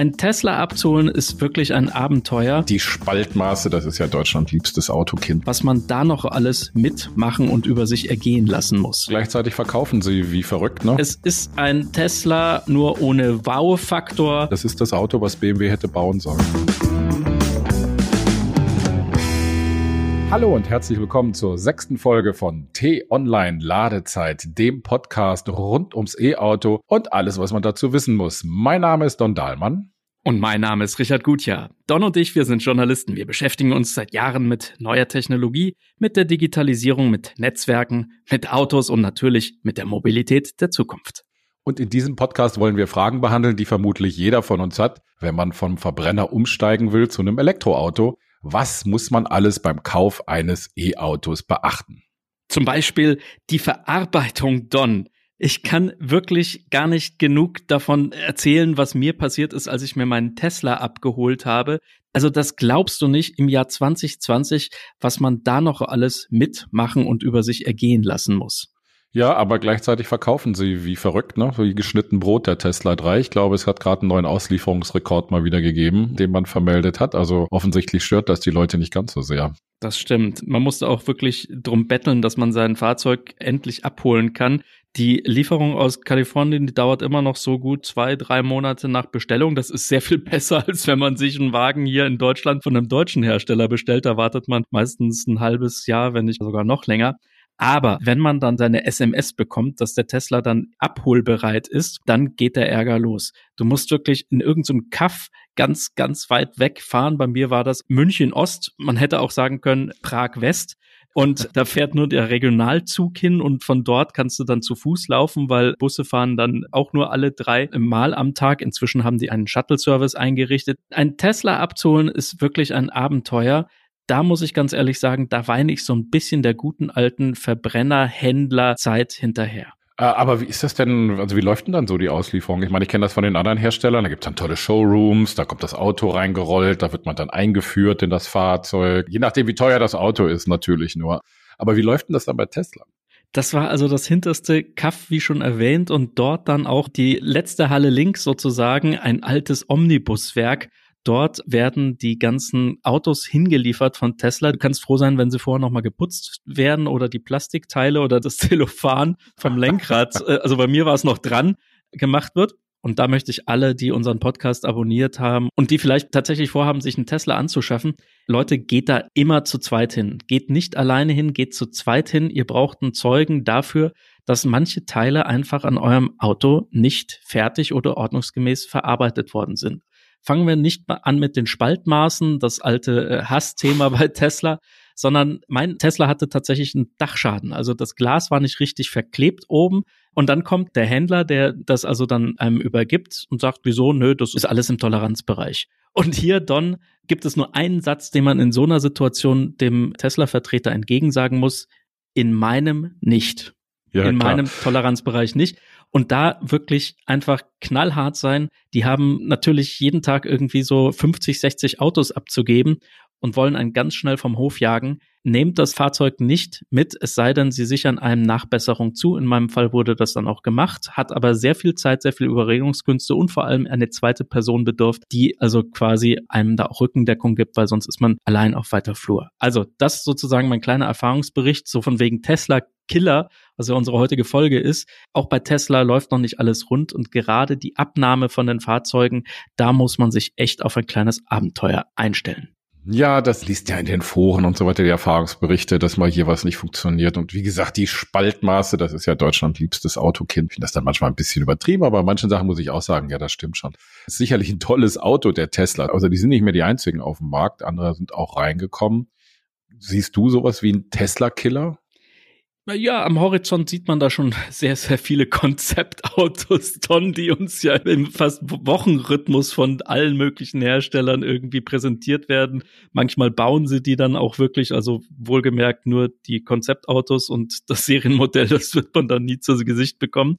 Ein Tesla abzuholen ist wirklich ein Abenteuer. Die Spaltmaße, das ist ja Deutschland liebstes Autokind. Was man da noch alles mitmachen und über sich ergehen lassen muss. Gleichzeitig verkaufen sie wie verrückt, ne? Es ist ein Tesla nur ohne Wow-Faktor. Das ist das Auto, was BMW hätte bauen sollen. Hallo und herzlich willkommen zur sechsten Folge von T-Online Ladezeit, dem Podcast rund ums E-Auto und alles, was man dazu wissen muss. Mein Name ist Don Dahlmann. Und mein Name ist Richard Gutjahr. Don und ich, wir sind Journalisten. Wir beschäftigen uns seit Jahren mit neuer Technologie, mit der Digitalisierung, mit Netzwerken, mit Autos und natürlich mit der Mobilität der Zukunft. Und in diesem Podcast wollen wir Fragen behandeln, die vermutlich jeder von uns hat, wenn man vom Verbrenner umsteigen will zu einem Elektroauto was muss man alles beim Kauf eines E-Autos beachten? Zum Beispiel die Verarbeitung Don. Ich kann wirklich gar nicht genug davon erzählen, was mir passiert ist, als ich mir meinen Tesla abgeholt habe. Also das glaubst du nicht im Jahr 2020, was man da noch alles mitmachen und über sich ergehen lassen muss. Ja, aber gleichzeitig verkaufen sie wie verrückt, ne? Wie geschnitten Brot der Tesla 3. Ich glaube, es hat gerade einen neuen Auslieferungsrekord mal wieder gegeben, den man vermeldet hat. Also offensichtlich stört das die Leute nicht ganz so sehr. Das stimmt. Man musste auch wirklich drum betteln, dass man sein Fahrzeug endlich abholen kann. Die Lieferung aus Kalifornien, die dauert immer noch so gut zwei, drei Monate nach Bestellung. Das ist sehr viel besser, als wenn man sich einen Wagen hier in Deutschland von einem deutschen Hersteller bestellt. Da wartet man meistens ein halbes Jahr, wenn nicht sogar noch länger. Aber wenn man dann seine SMS bekommt, dass der Tesla dann abholbereit ist, dann geht der Ärger los. Du musst wirklich in irgendeinem so Kaff ganz, ganz weit wegfahren. Bei mir war das München Ost. Man hätte auch sagen können Prag West. Und da fährt nur der Regionalzug hin und von dort kannst du dann zu Fuß laufen, weil Busse fahren dann auch nur alle drei Mal am Tag. Inzwischen haben die einen Shuttle-Service eingerichtet. Ein Tesla abzuholen ist wirklich ein Abenteuer da muss ich ganz ehrlich sagen, da weine ich so ein bisschen der guten alten Verbrenner-Händler-Zeit hinterher. Äh, aber wie ist das denn, also wie läuft denn dann so die Auslieferung? Ich meine, ich kenne das von den anderen Herstellern, da gibt es dann tolle Showrooms, da kommt das Auto reingerollt, da wird man dann eingeführt in das Fahrzeug, je nachdem wie teuer das Auto ist natürlich nur. Aber wie läuft denn das dann bei Tesla? Das war also das hinterste Kaff, wie schon erwähnt, und dort dann auch die letzte Halle links sozusagen, ein altes Omnibuswerk, Dort werden die ganzen Autos hingeliefert von Tesla. Du kannst froh sein, wenn sie vorher nochmal geputzt werden oder die Plastikteile oder das Zellophan vom Lenkrad, äh, also bei mir war es noch dran, gemacht wird. Und da möchte ich alle, die unseren Podcast abonniert haben und die vielleicht tatsächlich vorhaben, sich einen Tesla anzuschaffen, Leute, geht da immer zu zweit hin. Geht nicht alleine hin, geht zu zweit hin. Ihr braucht einen Zeugen dafür, dass manche Teile einfach an eurem Auto nicht fertig oder ordnungsgemäß verarbeitet worden sind. Fangen wir nicht mal an mit den Spaltmaßen, das alte äh, Hassthema bei Tesla, sondern mein Tesla hatte tatsächlich einen Dachschaden. Also das Glas war nicht richtig verklebt oben. Und dann kommt der Händler, der das also dann einem übergibt und sagt, wieso? Nö, das ist alles im Toleranzbereich. Und hier, Don, gibt es nur einen Satz, den man in so einer Situation dem Tesla-Vertreter entgegensagen muss. In meinem nicht. Ja, in klar. meinem Toleranzbereich nicht und da wirklich einfach knallhart sein. Die haben natürlich jeden Tag irgendwie so 50, 60 Autos abzugeben und wollen einen ganz schnell vom Hof jagen. Nehmt das Fahrzeug nicht mit, es sei denn, sie sichern einem Nachbesserung zu. In meinem Fall wurde das dann auch gemacht, hat aber sehr viel Zeit, sehr viel Überredungskünste und vor allem eine zweite Person bedurft, die also quasi einem da auch Rückendeckung gibt, weil sonst ist man allein auf weiter Flur. Also das sozusagen mein kleiner Erfahrungsbericht, so von wegen Tesla Killer, was ja unsere heutige Folge ist. Auch bei Tesla läuft noch nicht alles rund und gerade die Abnahme von den Fahrzeugen, da muss man sich echt auf ein kleines Abenteuer einstellen. Ja, das liest ja in den Foren und so weiter die Erfahrungsberichte, dass mal hier was nicht funktioniert. Und wie gesagt, die Spaltmaße, das ist ja Deutschland liebstes Autokind. Ich finde das dann manchmal ein bisschen übertrieben, aber manchen Sachen muss ich auch sagen, ja, das stimmt schon. Das ist sicherlich ein tolles Auto, der Tesla. Also die sind nicht mehr die einzigen auf dem Markt, andere sind auch reingekommen. Siehst du sowas wie ein Tesla-Killer? Ja, am Horizont sieht man da schon sehr, sehr viele Konzeptautos, Don, die uns ja im fast Wochenrhythmus von allen möglichen Herstellern irgendwie präsentiert werden. Manchmal bauen sie die dann auch wirklich, also wohlgemerkt nur die Konzeptautos und das Serienmodell, das wird man dann nie zu Gesicht bekommen.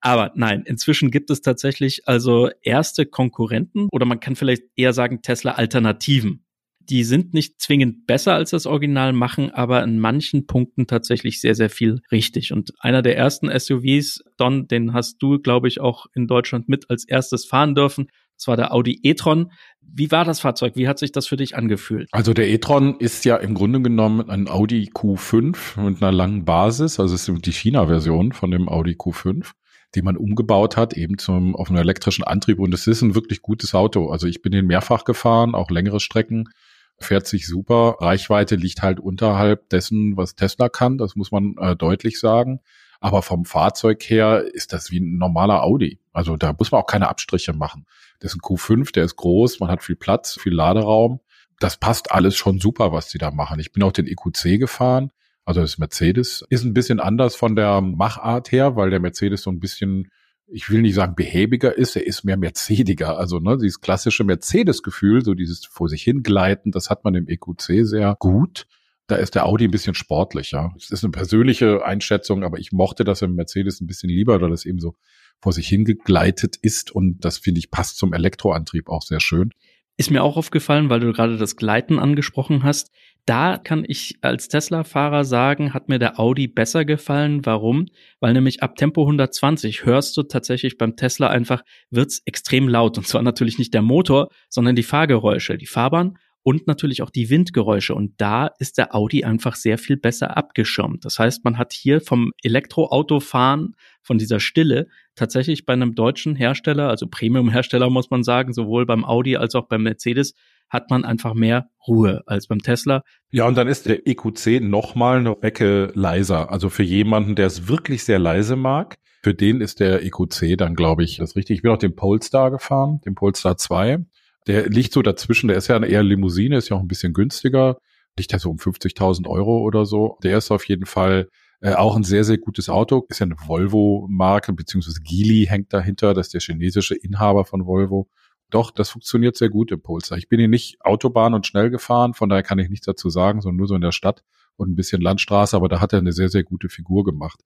Aber nein, inzwischen gibt es tatsächlich also erste Konkurrenten oder man kann vielleicht eher sagen Tesla-Alternativen Die sind nicht zwingend besser als das Original, machen aber in manchen Punkten tatsächlich sehr, sehr viel richtig. Und einer der ersten SUVs, Don, den hast du, glaube ich, auch in Deutschland mit als erstes fahren dürfen. Das war der Audi e-tron. Wie war das Fahrzeug? Wie hat sich das für dich angefühlt? Also der e-tron ist ja im Grunde genommen ein Audi Q5 mit einer langen Basis. Also es ist die China-Version von dem Audi Q5 die man umgebaut hat, eben zum, auf einem elektrischen Antrieb. Und es ist ein wirklich gutes Auto. Also ich bin den mehrfach gefahren, auch längere Strecken, fährt sich super. Reichweite liegt halt unterhalb dessen, was Tesla kann. Das muss man äh, deutlich sagen. Aber vom Fahrzeug her ist das wie ein normaler Audi. Also da muss man auch keine Abstriche machen. Das ist ein Q5, der ist groß, man hat viel Platz, viel Laderaum. Das passt alles schon super, was die da machen. Ich bin auch den EQC gefahren. Also das Mercedes ist ein bisschen anders von der Machart her, weil der Mercedes so ein bisschen, ich will nicht sagen behäbiger ist, er ist mehr Mercediger. Also ne, dieses klassische Mercedes-Gefühl, so dieses vor sich hingleiten, das hat man im EQC sehr gut. Da ist der Audi ein bisschen sportlicher. Das ist eine persönliche Einschätzung, aber ich mochte das im Mercedes ein bisschen lieber, weil das eben so vor sich hingegleitet ist und das finde ich passt zum Elektroantrieb auch sehr schön. Ist mir auch aufgefallen, weil du gerade das Gleiten angesprochen hast. Da kann ich als Tesla-Fahrer sagen, hat mir der Audi besser gefallen. Warum? Weil nämlich ab Tempo 120 hörst du tatsächlich beim Tesla einfach, wird's extrem laut. Und zwar natürlich nicht der Motor, sondern die Fahrgeräusche. Die Fahrbahn und natürlich auch die Windgeräusche. Und da ist der Audi einfach sehr viel besser abgeschirmt. Das heißt, man hat hier vom Elektroautofahren, von dieser Stille, tatsächlich bei einem deutschen Hersteller, also Premium-Hersteller muss man sagen, sowohl beim Audi als auch beim Mercedes, hat man einfach mehr Ruhe als beim Tesla. Ja, und dann ist der EQC nochmal eine Ecke leiser. Also für jemanden, der es wirklich sehr leise mag, für den ist der EQC dann, glaube ich, das richtig. Ich bin auch den Polestar gefahren, den Polestar 2. Der liegt so dazwischen, der ist ja eher Limousine, ist ja auch ein bisschen günstiger, liegt ja so um 50.000 Euro oder so. Der ist auf jeden Fall äh, auch ein sehr, sehr gutes Auto. Ist ja eine Volvo-Marke, beziehungsweise Geely hängt dahinter, das ist der chinesische Inhaber von Volvo. Doch, das funktioniert sehr gut im Polestar. Ich bin hier nicht Autobahn und schnell gefahren, von daher kann ich nichts dazu sagen, sondern nur so in der Stadt und ein bisschen Landstraße, aber da hat er eine sehr, sehr gute Figur gemacht.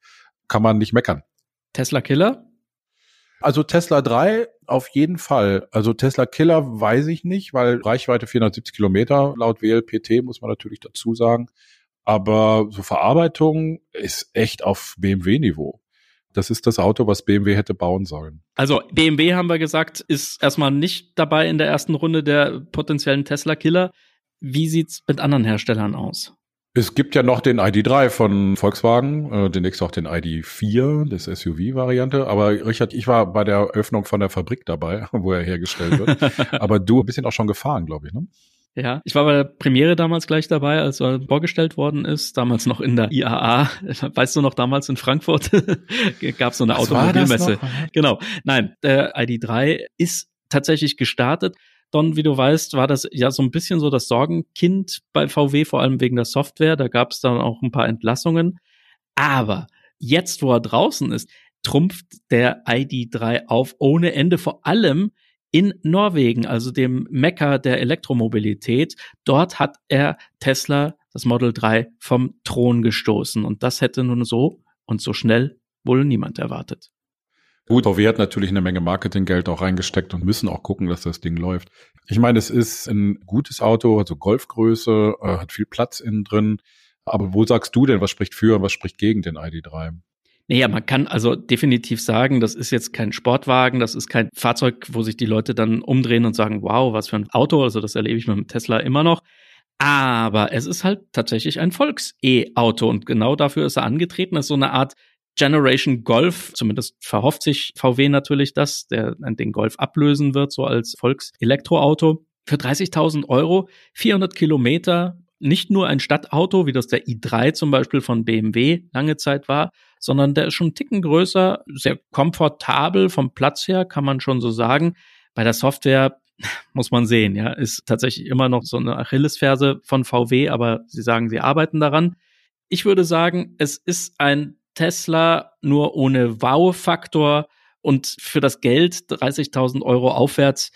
Kann man nicht meckern. Tesla Killer? Also Tesla 3 auf jeden Fall. Also Tesla Killer weiß ich nicht, weil Reichweite 470 Kilometer laut WLPT muss man natürlich dazu sagen. Aber so Verarbeitung ist echt auf BMW-Niveau. Das ist das Auto, was BMW hätte bauen sollen. Also BMW haben wir gesagt, ist erstmal nicht dabei in der ersten Runde der potenziellen Tesla-Killer. Wie sieht's mit anderen Herstellern aus? Es gibt ja noch den ID3 von Volkswagen, äh, demnächst auch den ID4, das SUV-Variante. Aber Richard, ich war bei der Eröffnung von der Fabrik dabei, wo er hergestellt wird. Aber du bist ihn auch schon gefahren, glaube ich, ne? Ja, ich war bei der Premiere damals gleich dabei, als er vorgestellt worden ist, damals noch in der IAA. Weißt du noch, damals in Frankfurt gab es so eine Was Automobilmesse. Genau. Nein, der ID3 ist tatsächlich gestartet. Don, wie du weißt, war das ja so ein bisschen so das Sorgenkind bei VW, vor allem wegen der Software. Da gab es dann auch ein paar Entlassungen. Aber jetzt, wo er draußen ist, trumpft der ID3 auf ohne Ende, vor allem in Norwegen, also dem Mekka der Elektromobilität. Dort hat er Tesla, das Model 3, vom Thron gestoßen. Und das hätte nun so und so schnell wohl niemand erwartet. Gut, VW hat natürlich eine Menge Marketinggeld auch reingesteckt und müssen auch gucken, dass das Ding läuft. Ich meine, es ist ein gutes Auto, also Golfgröße, äh, hat viel Platz innen drin. Aber wo sagst du denn, was spricht für und was spricht gegen den ID3? Naja, man kann also definitiv sagen, das ist jetzt kein Sportwagen, das ist kein Fahrzeug, wo sich die Leute dann umdrehen und sagen, wow, was für ein Auto. Also das erlebe ich mit dem Tesla immer noch. Aber es ist halt tatsächlich ein Volks-E-Auto und genau dafür ist er angetreten. Ist so eine Art Generation Golf, zumindest verhofft sich VW natürlich das, der den Golf ablösen wird, so als Volkselektroauto. Für 30.000 Euro, 400 Kilometer, nicht nur ein Stadtauto, wie das der i3 zum Beispiel von BMW lange Zeit war, sondern der ist schon einen Ticken größer, sehr komfortabel vom Platz her, kann man schon so sagen. Bei der Software muss man sehen, ja, ist tatsächlich immer noch so eine Achillesferse von VW, aber sie sagen, sie arbeiten daran. Ich würde sagen, es ist ein Tesla nur ohne Wow-Faktor und für das Geld 30.000 Euro aufwärts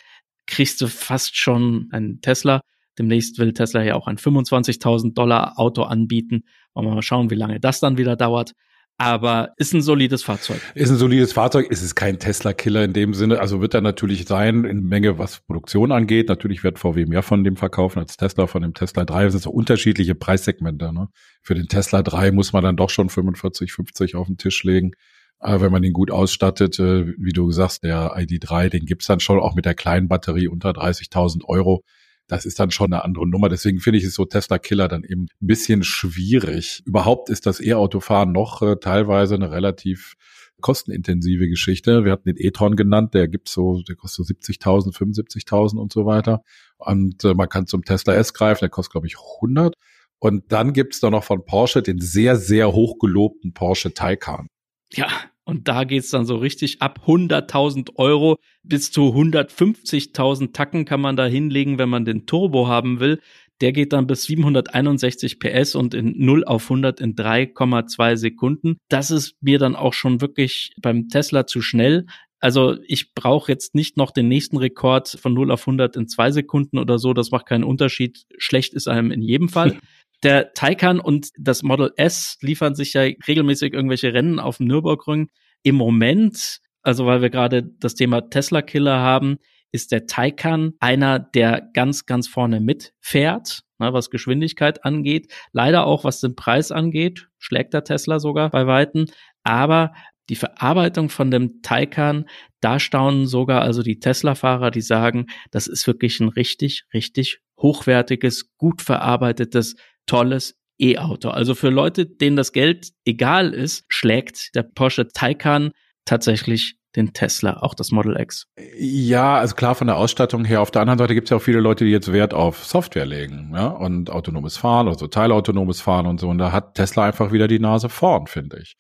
kriegst du fast schon einen Tesla. Demnächst will Tesla ja auch ein 25.000 Dollar Auto anbieten. Wollen wir mal schauen, wie lange das dann wieder dauert. aber ist ein solides Fahrzeug. Ist ein solides Fahrzeug, ist es kein Tesla-Killer in dem Sinne. Also wird er natürlich sein in Menge, was Produktion angeht. Natürlich wird VW mehr von dem verkaufen als Tesla, von dem Tesla 3. Das sind so unterschiedliche Preissegmente. Ne? Für den Tesla 3 muss man dann doch schon 45, 50 auf den Tisch legen. Aber wenn man ihn gut ausstattet, äh, wie du sagst, der ID3, den gibt's dann schon auch mit der kleinen Batterie unter 30.000 Euro das ist dann schon eine andere Nummer. Deswegen finde ich es so Tesla Killer dann eben ein bisschen schwierig. Überhaupt ist das E-Autofahren noch äh, teilweise eine relativ kostenintensive Geschichte. Wir hatten den e-tron genannt, der gibt so, der kostet so 70.000, 75.000 und so weiter. Und äh, man kann zum Tesla S greifen, der kostet glaube ich 100. Und dann gibt's da noch von Porsche den sehr, sehr hochgelobten Porsche Taycan. Ja, und da geht's dann so richtig ab 100.000 Euro bis zu 150.000 Tacken kann man da hinlegen, wenn man den Turbo haben will. Der geht dann bis 761 PS und in 0 auf 100 in 3,2 Sekunden. Das ist mir dann auch schon wirklich beim Tesla zu schnell. Also ich brauche jetzt nicht noch den nächsten Rekord von 0 auf 100 in zwei Sekunden oder so. Das macht keinen Unterschied. Schlecht ist einem in jedem Fall. Der Taycan und das Model S liefern sich ja regelmäßig irgendwelche Rennen auf dem Nürburgring. Im Moment, also weil wir gerade das Thema Tesla-Killer haben, ist der Taycan einer, der ganz, ganz vorne mitfährt, ne, was Geschwindigkeit angeht. Leider auch, was den Preis angeht, schlägt der Tesla sogar bei Weitem. Aber die Verarbeitung von dem Taycan, da staunen sogar also die Tesla-Fahrer, die sagen, das ist wirklich ein richtig, richtig hochwertiges, gut verarbeitetes tolles E-Auto. Also für Leute, denen das Geld egal ist, schlägt der Porsche Taycan tatsächlich den Tesla, auch das Model X. Ja, also klar von der Ausstattung her. Auf der anderen Seite gibt es ja auch viele Leute, die jetzt Wert auf Software legen, ja, und autonomes Fahren, also teilautonomes Fahren und so. Und da hat Tesla einfach wieder die Nase vorn, finde ich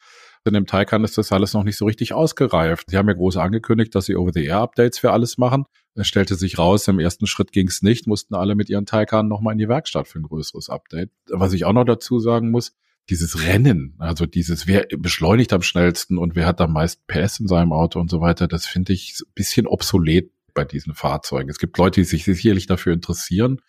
in dem Taycan ist das alles noch nicht so richtig ausgereift. Sie haben ja groß angekündigt, dass sie Over-the-Air-Updates für alles machen. Es stellte sich raus, im ersten Schritt ging es nicht, mussten alle mit ihren Taycan nochmal in die Werkstatt für ein größeres Update. Was ich auch noch dazu sagen muss, dieses Rennen, also dieses, wer beschleunigt am schnellsten und wer hat am meisten PS in seinem Auto und so weiter, das finde ich ein bisschen obsolet bei diesen Fahrzeugen. Es gibt Leute, die sich sicherlich dafür interessieren,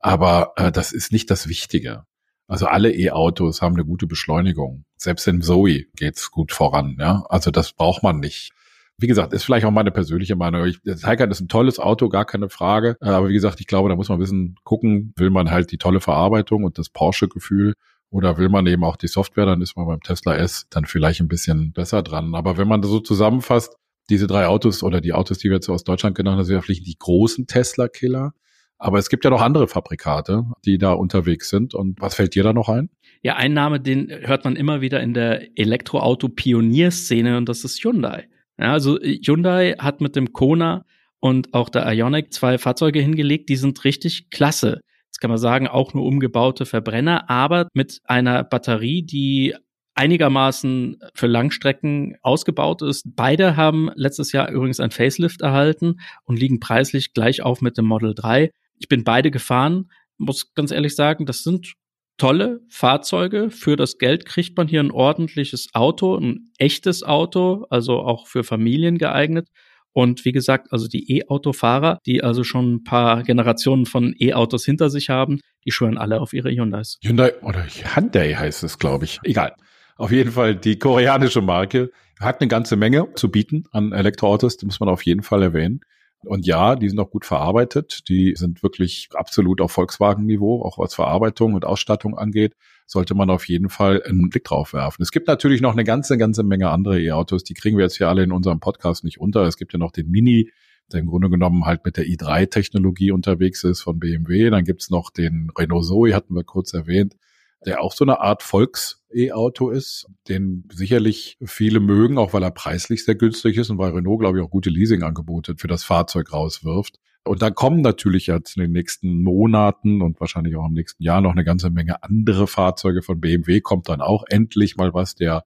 aber äh, das ist nicht das Wichtige. Also alle E-Autos haben eine gute Beschleunigung. Selbst in Zoe geht's gut voran. Ja, also das braucht man nicht. Wie gesagt, ist vielleicht auch meine persönliche Meinung. Ich, der Taycan ist ein tolles Auto, gar keine Frage. Aber wie gesagt, ich glaube, da muss man ein bisschen gucken, will man halt die tolle Verarbeitung und das Porsche-Gefühl oder will man eben auch die Software, dann ist man beim Tesla S dann vielleicht ein bisschen besser dran. Aber wenn man das so zusammenfasst, diese drei Autos oder die Autos, die wir jetzt aus Deutschland genannt haben, sind ja vielleicht die großen Tesla-Killer. Aber es gibt ja noch andere Fabrikate, die da unterwegs sind. Und was fällt dir da noch ein? Ja, ein Name, den hört man immer wieder in der Elektroauto-Pionierszene und das ist Hyundai. Ja, also Hyundai hat mit dem Kona und auch der Ionic zwei Fahrzeuge hingelegt, die sind richtig klasse. Jetzt kann man sagen, auch nur umgebaute Verbrenner, aber mit einer Batterie, die einigermaßen für Langstrecken ausgebaut ist. Beide haben letztes Jahr übrigens ein Facelift erhalten und liegen preislich gleich auf mit dem Model 3. Ich bin beide gefahren, muss ganz ehrlich sagen, das sind tolle Fahrzeuge. Für das Geld kriegt man hier ein ordentliches Auto, ein echtes Auto, also auch für Familien geeignet. Und wie gesagt, also die E-Auto-Fahrer, die also schon ein paar Generationen von E-Autos hinter sich haben, die schwören alle auf ihre Hyundais. Hyundai oder Hyundai heißt es, glaube ich. Egal. Auf jeden Fall die koreanische Marke hat eine ganze Menge zu bieten an Elektroautos, das muss man auf jeden Fall erwähnen. Und ja, die sind auch gut verarbeitet. Die sind wirklich absolut auf Volkswagen-Niveau, auch was Verarbeitung und Ausstattung angeht. Sollte man auf jeden Fall einen Blick drauf werfen. Es gibt natürlich noch eine ganze, ganze Menge andere E-Autos. Die kriegen wir jetzt hier alle in unserem Podcast nicht unter. Es gibt ja noch den Mini, der im Grunde genommen halt mit der i3-Technologie unterwegs ist von BMW. Dann gibt's noch den Renault Zoe, hatten wir kurz erwähnt der auch so eine Art Volks-E-Auto ist, den sicherlich viele mögen, auch weil er preislich sehr günstig ist und weil Renault, glaube ich, auch gute Leasingangebote für das Fahrzeug rauswirft. Und da kommen natürlich jetzt in den nächsten Monaten und wahrscheinlich auch im nächsten Jahr noch eine ganze Menge andere Fahrzeuge von BMW. Kommt dann auch endlich mal was. Der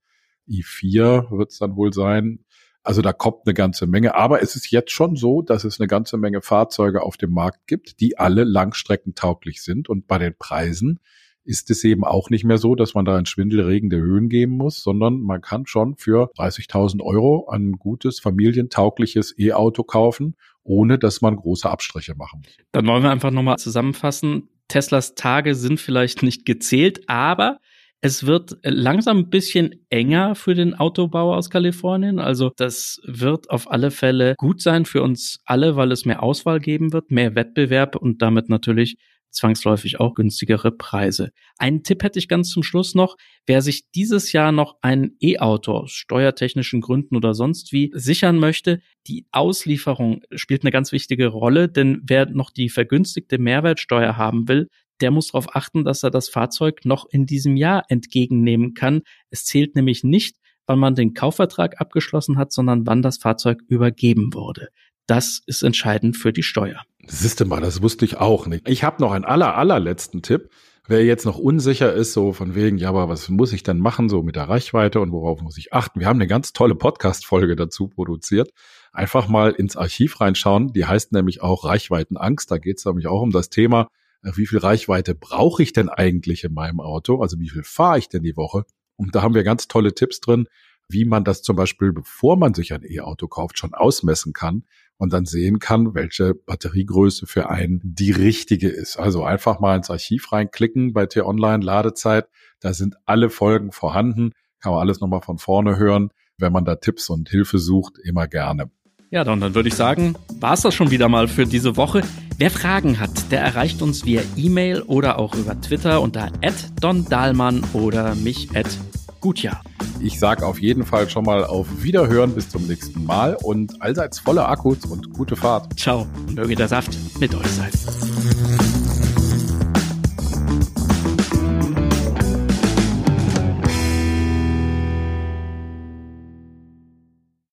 i4 wird es dann wohl sein. Also da kommt eine ganze Menge. Aber es ist jetzt schon so, dass es eine ganze Menge Fahrzeuge auf dem Markt gibt, die alle langstreckentauglich sind. Und bei den Preisen ist es eben auch nicht mehr so, dass man da in schwindelregende Höhen geben muss, sondern man kann schon für 30.000 Euro ein gutes, familientaugliches E-Auto kaufen, ohne dass man große Abstriche machen muss. Dann wollen wir einfach nochmal zusammenfassen. Teslas Tage sind vielleicht nicht gezählt, aber Es wird langsam ein bisschen enger für den Autobauer aus Kalifornien. Also das wird auf alle Fälle gut sein für uns alle, weil es mehr Auswahl geben wird, mehr Wettbewerb und damit natürlich zwangsläufig auch günstigere Preise. Einen Tipp hätte ich ganz zum Schluss noch. Wer sich dieses Jahr noch ein E-Auto aus steuertechnischen Gründen oder sonst wie sichern möchte, die Auslieferung spielt eine ganz wichtige Rolle, denn wer noch die vergünstigte Mehrwertsteuer haben will, der muss darauf achten, dass er das Fahrzeug noch in diesem Jahr entgegennehmen kann. Es zählt nämlich nicht, wann man den Kaufvertrag abgeschlossen hat, sondern wann das Fahrzeug übergeben wurde. Das ist entscheidend für die Steuer. Siehste mal, das wusste ich auch nicht. Ich habe noch einen aller, allerletzten Tipp. Wer jetzt noch unsicher ist, so von wegen, ja, aber was muss ich denn machen, so mit der Reichweite und worauf muss ich achten? Wir haben eine ganz tolle Podcast-Folge dazu produziert. Einfach mal ins Archiv reinschauen. Die heißt nämlich auch Reichweitenangst. Da geht es nämlich auch um das Thema, äh, wie viel Reichweite brauche ich denn eigentlich in meinem Auto? Also wie viel fahre ich denn die Woche? Und da haben wir ganz tolle Tipps drin, wie man das zum Beispiel, bevor man sich ein E-Auto kauft, schon ausmessen kann und dann sehen kann, welche Batteriegröße für einen die richtige ist. Also einfach mal ins Archiv reinklicken bei T-Online Ladezeit. Da sind alle Folgen vorhanden. Kann man alles nochmal von vorne hören. Wenn man da Tipps und Hilfe sucht, immer gerne. Ja, dann, dann würde ich sagen, war es das schon wieder mal für diese Woche. Wer Fragen hat, der erreicht uns via E-Mail oder auch über Twitter unter @dondahlmann oder mich Gutjahr. Ich sage auf jeden Fall schon mal auf Wiederhören bis zum nächsten Mal und allseits volle Akkus und gute Fahrt. Ciao, möge der Saft mit euch sein.